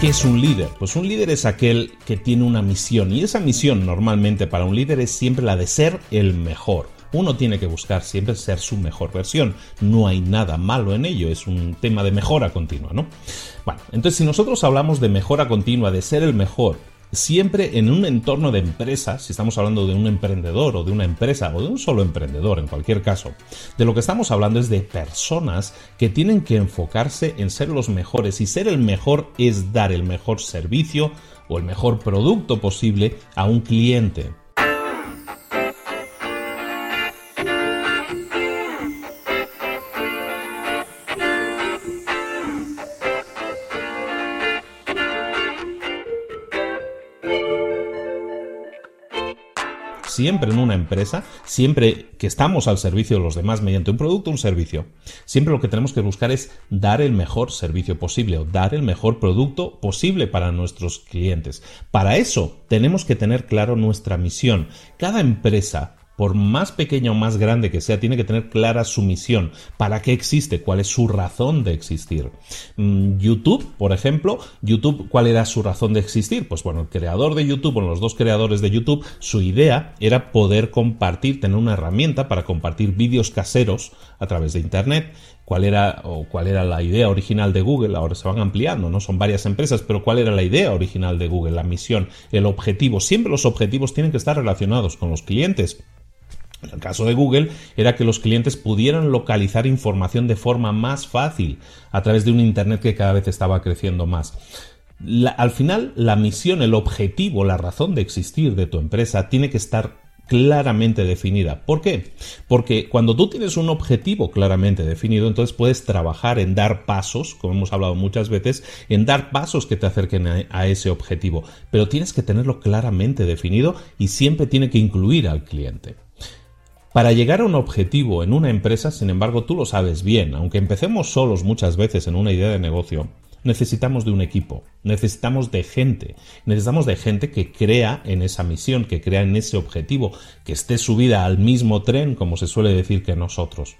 ¿Qué es un líder? Pues un líder es aquel que tiene una misión y esa misión normalmente para un líder es siempre la de ser el mejor uno tiene que buscar siempre ser su mejor versión. No hay nada malo en ello, es un tema de mejora continua, ¿no? Bueno, entonces si nosotros hablamos de mejora continua, de ser el mejor, siempre en un entorno de empresa, si estamos hablando de un emprendedor o de una empresa o de un solo emprendedor en cualquier caso, de lo que estamos hablando es de personas que tienen que enfocarse en ser los mejores y ser el mejor es dar el mejor servicio o el mejor producto posible a un cliente. Siempre en una empresa, siempre que estamos al servicio de los demás mediante un producto o un servicio, siempre lo que tenemos que buscar es dar el mejor servicio posible o dar el mejor producto posible para nuestros clientes. Para eso tenemos que tener claro nuestra misión. Cada empresa por más pequeña o más grande que sea, tiene que tener clara su misión, para qué existe, cuál es su razón de existir. Mm, YouTube, por ejemplo, YouTube, ¿cuál era su razón de existir? Pues bueno, el creador de YouTube, o los dos creadores de YouTube, su idea era poder compartir, tener una herramienta para compartir vídeos caseros a través de Internet. Cuál era o cuál era la idea original de Google, ahora se van ampliando, no son varias empresas, pero cuál era la idea original de Google, la misión, el objetivo, siempre los objetivos tienen que estar relacionados con los clientes. En el caso de Google era que los clientes pudieran localizar información de forma más fácil a través de un Internet que cada vez estaba creciendo más. al final, la misión, el objetivo, la razón de existir de tu empresa tiene que estar claramente definida. ¿Por qué? Porque cuando tú tienes un objetivo claramente definido, entonces puedes trabajar en dar pasos, como hemos hablado muchas veces, en dar pasos que te acerquen a, ese objetivo. Pero tienes que tenerlo claramente definido y siempre tiene que incluir al cliente. Para llegar a un objetivo en una empresa, sin embargo, tú lo sabes bien, aunque empecemos solos muchas veces en una idea de negocio, necesitamos de un equipo, necesitamos de gente, necesitamos de gente que crea en esa misión, que crea en ese objetivo, que esté subida al mismo tren, como se suele decir que nosotros.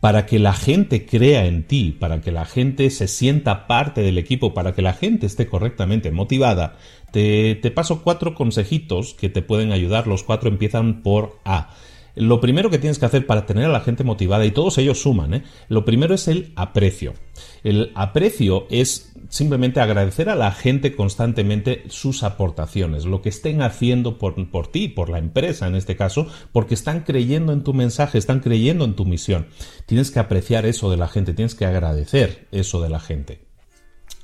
Para que la gente crea en ti, para que la gente se sienta parte del equipo, para que la gente esté correctamente motivada, te, te paso cuatro consejitos que te pueden ayudar. Los cuatro empiezan por A. Lo primero que tienes que hacer para tener a la gente motivada, y todos ellos suman, ¿eh? lo primero es el aprecio. El aprecio es simplemente agradecer a la gente constantemente sus aportaciones, lo que estén haciendo por, por ti, por la empresa en este caso, porque están creyendo en tu mensaje, están creyendo en tu misión. Tienes que apreciar eso de la gente, tienes que agradecer eso de la gente.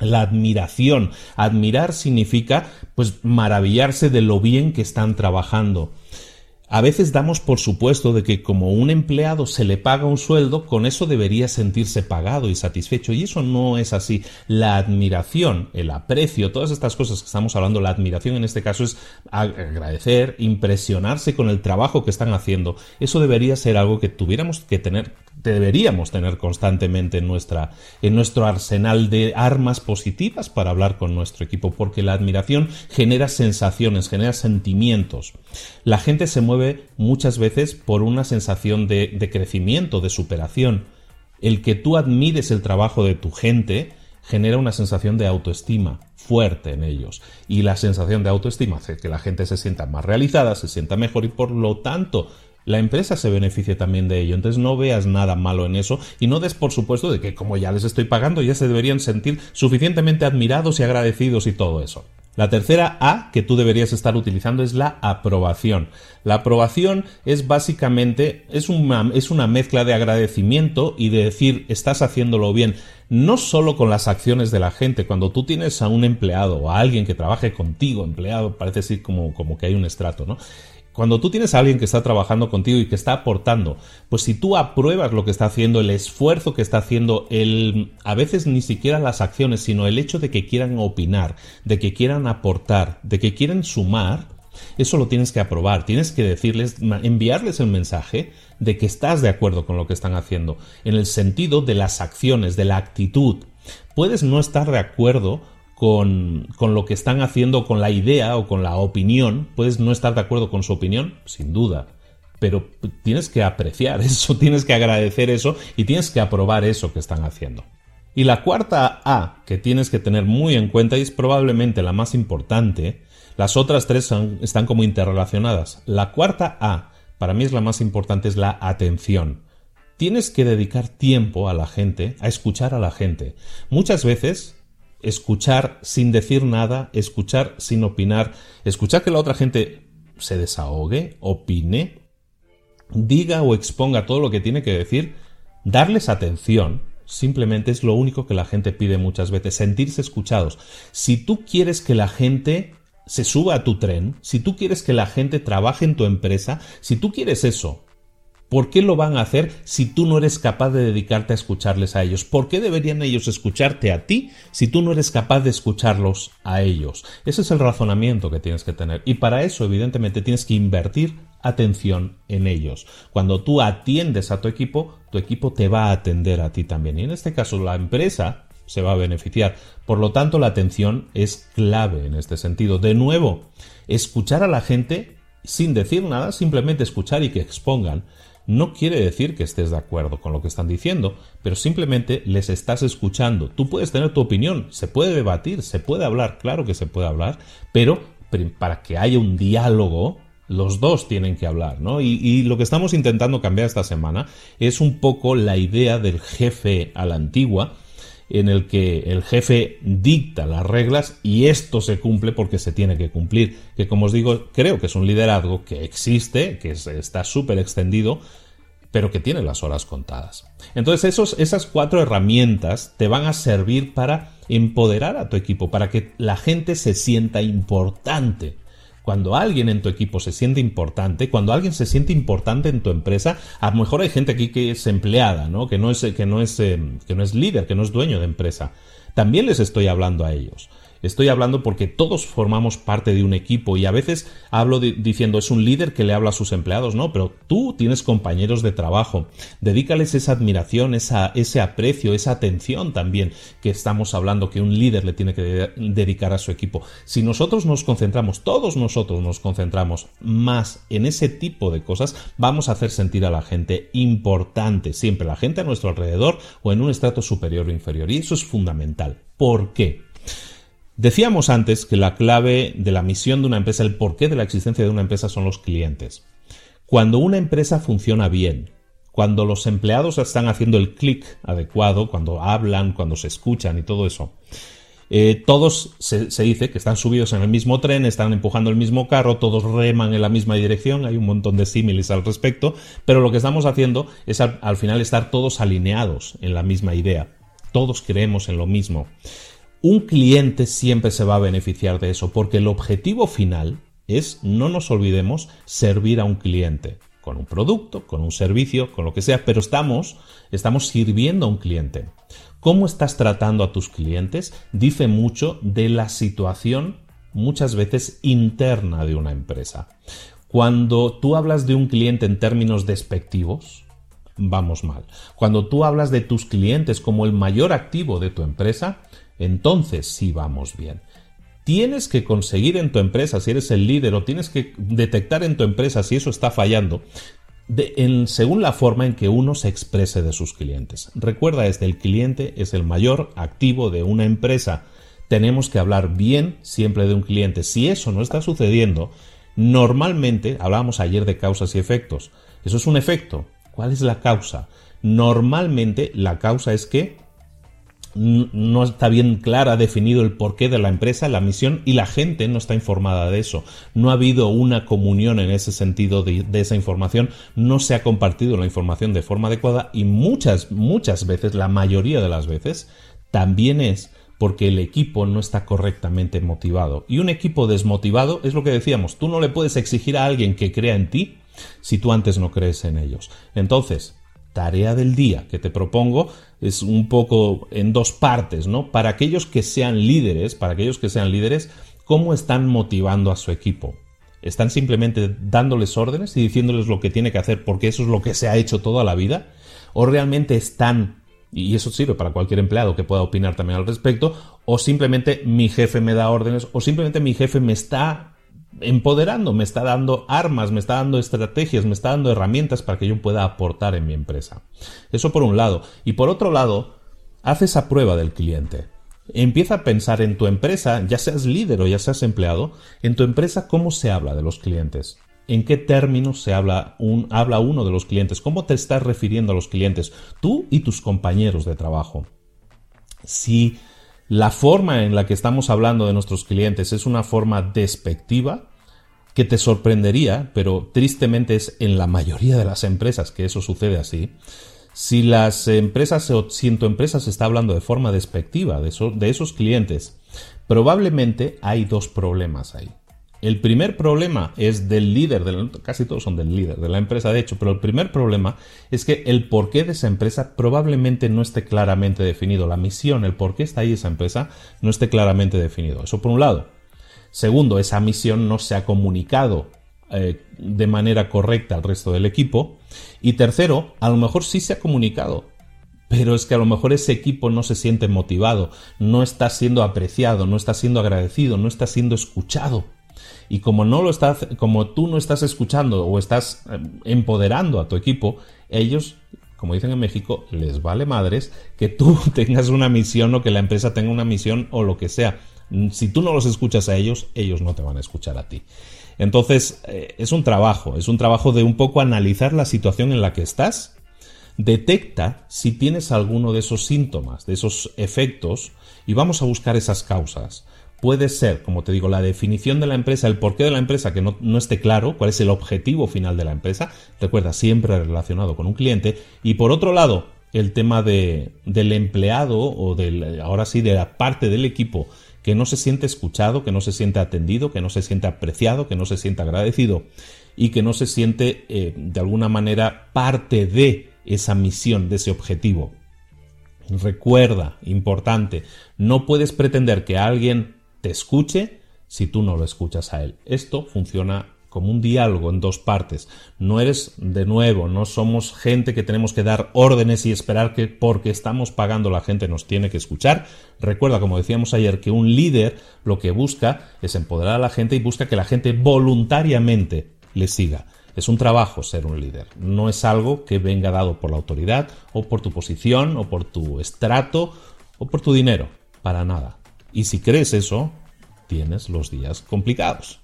La admiración. Admirar significa pues maravillarse de lo bien que están trabajando. A veces damos por supuesto de que como un empleado se le paga un sueldo, con eso debería sentirse pagado y satisfecho. Y eso no es así. La admiración, el aprecio, todas estas cosas que estamos hablando, la admiración en este caso es agradecer, impresionarse con el trabajo que están haciendo. Eso debería ser algo que tuviéramos que tener deberíamos tener constantemente en, nuestra, en nuestro arsenal de armas positivas para hablar con nuestro equipo, porque la admiración genera sensaciones, genera sentimientos. La gente se mueve muchas veces por una sensación de, de crecimiento, de superación. El que tú admires el trabajo de tu gente genera una sensación de autoestima fuerte en ellos. Y la sensación de autoestima hace que la gente se sienta más realizada, se sienta mejor y por lo tanto la empresa se beneficia también de ello. Entonces no veas nada malo en eso y no des por supuesto de que como ya les estoy pagando ya se deberían sentir suficientemente admirados y agradecidos y todo eso. La tercera A que tú deberías estar utilizando es la aprobación. La aprobación es básicamente es una, es una mezcla de agradecimiento y de decir estás haciéndolo bien, no solo con las acciones de la gente. Cuando tú tienes a un empleado o a alguien que trabaje contigo, empleado, parece decir como, como que hay un estrato, ¿no? Cuando tú tienes a alguien que está trabajando contigo y que está aportando, pues si tú apruebas lo que está haciendo, el esfuerzo que está haciendo, el a veces ni siquiera las acciones, sino el hecho de que quieran opinar, de que quieran aportar, de que quieren sumar, eso lo tienes que aprobar, tienes que decirles, enviarles el mensaje de que estás de acuerdo con lo que están haciendo, en el sentido de las acciones, de la actitud. Puedes no estar de acuerdo con, con, lo que están haciendo, con la idea o con la opinión. Puedes no estar de acuerdo con su opinión, sin duda, pero tienes que apreciar eso, tienes que agradecer eso y tienes que aprobar eso que están haciendo. Y la cuarta A que tienes que tener muy en cuenta y es probablemente la más importante, las otras tres están como interrelacionadas. La cuarta A, para mí es la más importante, es la atención. Tienes que dedicar tiempo a la gente, a escuchar a la gente. Muchas veces escuchar sin decir nada, escuchar sin opinar, escuchar que la otra gente se desahogue, opine, diga o exponga todo lo que tiene que decir, darles atención, simplemente es lo único que la gente pide muchas veces, sentirse escuchados. Si tú quieres que la gente se suba a tu tren, si tú quieres que la gente trabaje en tu empresa, si tú quieres eso, ¿Por qué lo van a hacer si tú no eres capaz de dedicarte a escucharles a ellos? ¿Por qué deberían ellos escucharte a ti si tú no eres capaz de escucharlos a ellos? Ese es el razonamiento que tienes que tener. Y para eso, evidentemente, tienes que invertir atención en ellos. Cuando tú atiendes a tu equipo, tu equipo te va a atender a ti también. Y en este caso, la empresa se va a beneficiar. Por lo tanto, la atención es clave en este sentido. De nuevo, escuchar a la gente sin decir nada, simplemente escuchar y que expongan, no quiere decir que estés de acuerdo con lo que están diciendo, pero simplemente les estás escuchando. Tú puedes tener tu opinión, se puede debatir, se puede hablar, claro que se puede hablar, pero para que haya un diálogo, los dos tienen que hablar, ¿no? Y, y, lo que estamos intentando cambiar esta semana es un poco la idea del jefe a la antigua, en el que el jefe dicta las reglas y esto se cumple porque se tiene que cumplir. Que como os digo, creo que es un liderazgo que existe, que está súper extendido, pero que tiene las horas contadas. Entonces esos, esas cuatro herramientas te van a servir para empoderar a tu equipo, para que la gente se sienta importante cuando alguien en tu equipo se siente importante, cuando alguien se siente importante en tu empresa, a lo mejor hay gente aquí que es empleada, ¿no? Que no es, que no es, eh, que no es líder, que no es dueño de empresa. También les estoy hablando a ellos. Estoy hablando porque todos formamos parte de un equipo y a veces hablo diciendo es un líder que le habla a sus empleados, no, pero tú tienes compañeros de trabajo. Dedícales esa admiración, esa, ese aprecio, esa atención también que estamos hablando que un líder le tiene que dedicar a su equipo. Si nosotros nos concentramos, todos nosotros nos concentramos más en ese tipo de cosas, vamos a hacer sentir a la gente importante, siempre la gente a nuestro alrededor o en un estrato superior o inferior. Y eso es fundamental. ¿Por qué? Decíamos antes que la clave de la misión de una empresa, el porqué de la existencia de una empresa son los clientes. Cuando una empresa funciona bien, cuando los empleados están haciendo el clic adecuado, cuando hablan, cuando se escuchan y todo eso, eh, todos se, dice que están subidos en el mismo tren, están empujando el mismo carro, todos reman en la misma dirección, hay un montón de símiles al respecto, pero lo que estamos haciendo es al final estar todos alineados en la misma idea, todos creemos en lo mismo un cliente siempre se va a beneficiar de eso, porque el objetivo final es, no nos olvidemos, servir a un cliente, con un producto, con un servicio, con lo que sea, pero estamos, estamos sirviendo a un cliente. ¿Cómo estás tratando a tus clientes? Dice mucho de la situación muchas veces interna de una empresa. Cuando tú hablas de un cliente en términos despectivos, vamos mal. Cuando tú hablas de tus clientes como el mayor activo de tu empresa, entonces sí vamos bien. Tienes que conseguir en tu empresa, si eres el líder, o tienes que detectar en tu empresa si eso está fallando, según la forma en que uno se exprese de sus clientes. Recuerda, este, el cliente es el mayor activo de una empresa. Tenemos que hablar bien siempre de un cliente. Si eso no está sucediendo, normalmente, hablábamos ayer de causas y efectos. Eso es un efecto. ¿Cuál es la causa? Normalmente la causa es que no está bien clara, definido el porqué de la empresa, la misión y la gente no está informada de eso. No ha habido una comunión en ese sentido de, esa información, no se ha compartido la información de forma adecuada y muchas, muchas veces, la mayoría de las veces, también es porque el equipo no está correctamente motivado. Y un equipo desmotivado es lo que decíamos, tú no le puedes exigir a alguien que crea en ti si tú antes no crees en ellos. Entonces, tarea del día que te propongo es un poco en dos partes, ¿no? Para aquellos que sean líderes, para aquellos que sean líderes, ¿cómo están motivando a su equipo? ¿Están simplemente dándoles órdenes y diciéndoles lo que tiene que hacer porque eso es lo que se ha hecho toda la vida? ¿O realmente están, y eso sirve para cualquier empleado que pueda opinar también al respecto, o simplemente mi jefe me da órdenes, o simplemente mi jefe me está empoderando, me está dando armas, me está dando estrategias, me está dando herramientas para que yo pueda aportar en mi empresa. Eso por un lado. Y por otro lado, haz esa prueba del cliente. Empieza a pensar en tu empresa, ya seas líder o ya seas empleado, en tu empresa cómo se habla de los clientes. ¿En qué términos se habla, un, habla uno de los clientes? ¿Cómo te estás refiriendo a los clientes? Tú y tus compañeros de trabajo. Si la forma en la que estamos hablando de nuestros clientes es una forma despectiva que te sorprendería, pero tristemente es en la mayoría de las empresas que eso sucede así. Si las empresas o si en tu se está hablando de forma despectiva de, de esos clientes, probablemente hay dos problemas ahí. El primer problema es del líder, casi todos son del líder de la empresa, de hecho, pero el primer problema es que el porqué de esa empresa probablemente no esté claramente definido. La misión, el por qué está ahí esa empresa, no esté claramente definido. Eso por un lado. Segundo, esa misión no se ha comunicado eh, de manera correcta al resto del equipo. Y tercero, a lo mejor sí se ha comunicado, pero es que a lo mejor ese equipo no se siente motivado, no está siendo apreciado, no está siendo agradecido, no está siendo escuchado. Y como no lo estás, como tú no estás escuchando o estás eh, empoderando a tu equipo, ellos, como dicen en México, les vale madres que tú tengas una misión o que la empresa tenga una misión o lo que sea. Si tú no los escuchas a ellos, ellos no te van a escuchar a ti. Entonces, eh, es un trabajo, es un trabajo de un poco analizar la situación en la que estás, detecta si tienes alguno de esos síntomas, de esos efectos, y vamos a buscar esas causas. Puede ser, como te digo, la definición de la empresa, el porqué de la empresa que no, esté claro, cuál es el objetivo final de la empresa, recuerda, siempre relacionado con un cliente, y por otro lado, el tema de, del empleado o del, ahora sí, de la parte del equipo que no se siente escuchado, que no se siente atendido, que no se siente apreciado, que no se siente agradecido y que no se siente eh, de alguna manera parte de esa misión, de ese objetivo. Recuerda, importante, no puedes pretender que alguien escuche si tú no lo escuchas a él. Esto funciona como un diálogo en dos partes. No eres, de nuevo, no somos gente que tenemos que dar órdenes y esperar que porque estamos pagando la gente nos tiene que escuchar. Recuerda, como decíamos ayer, que un líder lo que busca es empoderar a la gente y busca que la gente voluntariamente le siga. Es un trabajo ser un líder, no es algo que venga dado por la autoridad o por tu posición o por tu estrato o por tu dinero, para nada. Y si crees eso, tienes los días complicados.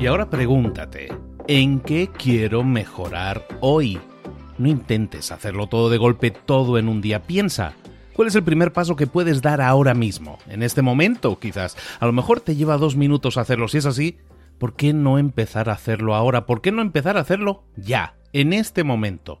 Y ahora pregúntate, ¿en qué quiero mejorar hoy? No intentes hacerlo todo de golpe, todo en un día. Piensa, ¿cuál es el primer paso que puedes dar ahora mismo? En este momento, quizás. A lo mejor te lleva dos minutos hacerlo. Si es así, ¿por qué no empezar a hacerlo ahora? ¿Por qué no empezar a hacerlo ya, en este momento?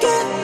get